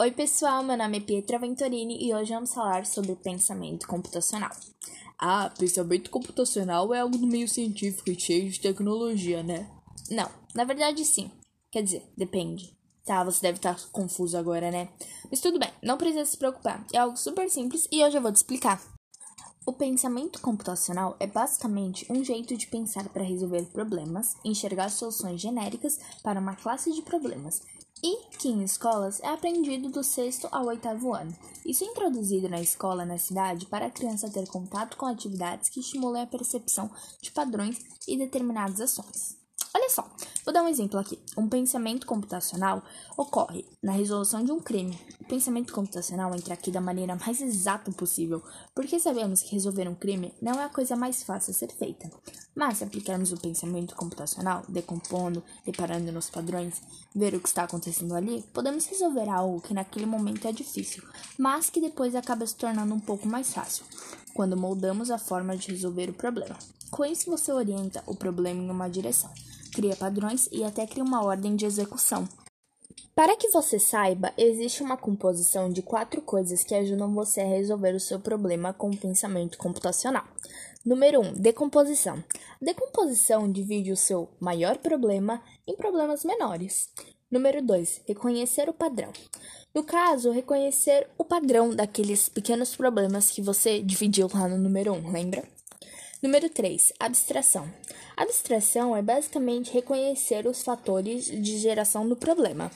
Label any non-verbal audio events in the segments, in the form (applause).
Oi, pessoal, meu nome é Pietra Venturini e hoje vamos falar sobre pensamento computacional. Ah, pensamento computacional é algo do meio científico e cheio de tecnologia, né? Não, na verdade sim. Quer dizer, depende. Tá, você deve estar confuso agora, né? Mas tudo bem, não precisa se preocupar. É algo super simples e hoje eu vou te explicar. O pensamento computacional é basicamente um jeito de pensar para resolver problemas, enxergar soluções genéricas para uma classe de problemas e que em escolas é aprendido do sexto ao oitavo ano. Isso é introduzido na escola na cidade para a criança ter contato com atividades que estimulem a percepção de padrões e determinadas ações. Olha só, vou dar um exemplo aqui. Um pensamento computacional ocorre na resolução de um crime. O pensamento computacional entra aqui da maneira mais exata possível, porque sabemos que resolver um crime não é a coisa mais fácil a ser feita. Mas se aplicarmos o pensamento computacional, decompondo, reparando nos padrões, ver o que está acontecendo ali, podemos resolver algo que naquele momento é difícil, mas que depois acaba se tornando um pouco mais fácil, quando moldamos a forma de resolver o problema. Com isso, você orienta o problema em uma direção cria padrões e até cria uma ordem de execução. Para que você saiba, existe uma composição de quatro coisas que ajudam você a resolver o seu problema com o pensamento computacional. Número 1. Um, decomposição. Decomposição divide o seu maior problema em problemas menores. Número 2. Reconhecer o padrão. No caso, reconhecer o padrão daqueles pequenos problemas que você dividiu lá no número 1, um, lembra? Número 3. Abstração. Abstração é basicamente reconhecer os fatores de geração do problema.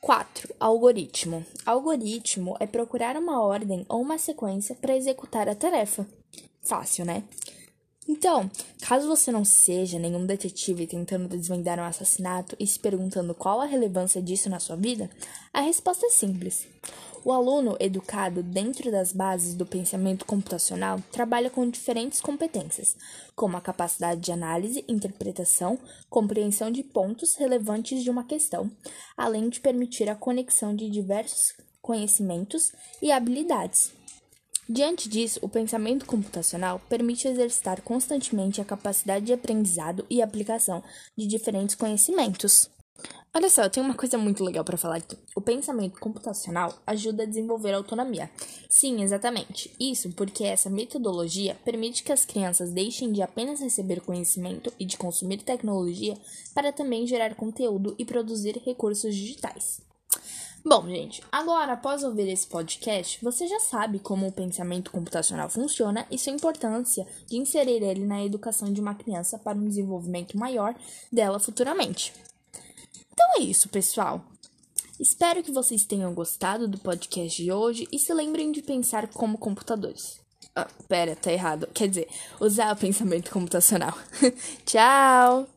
4. Algoritmo. Algoritmo é procurar uma ordem ou uma sequência para executar a tarefa. Fácil, né? Então, caso você não seja nenhum detetive tentando desvendar um assassinato e se perguntando qual a relevância disso na sua vida, a resposta é simples. O aluno educado dentro das bases do pensamento computacional trabalha com diferentes competências, como a capacidade de análise, interpretação, compreensão de pontos relevantes de uma questão, além de permitir a conexão de diversos conhecimentos e habilidades. Diante disso, o pensamento computacional permite exercitar constantemente a capacidade de aprendizado e aplicação de diferentes conhecimentos. Olha só, eu tenho uma coisa muito legal para falar aqui. O pensamento computacional ajuda a desenvolver autonomia. Sim, exatamente. Isso porque essa metodologia permite que as crianças deixem de apenas receber conhecimento e de consumir tecnologia para também gerar conteúdo e produzir recursos digitais. Bom, gente, agora após ouvir esse podcast, você já sabe como o pensamento computacional funciona e sua importância de inserir ele na educação de uma criança para um desenvolvimento maior dela futuramente. Então é isso, pessoal. Espero que vocês tenham gostado do podcast de hoje e se lembrem de pensar como computadores. Ah, pera, tá errado. Quer dizer, usar o pensamento computacional. (laughs) Tchau!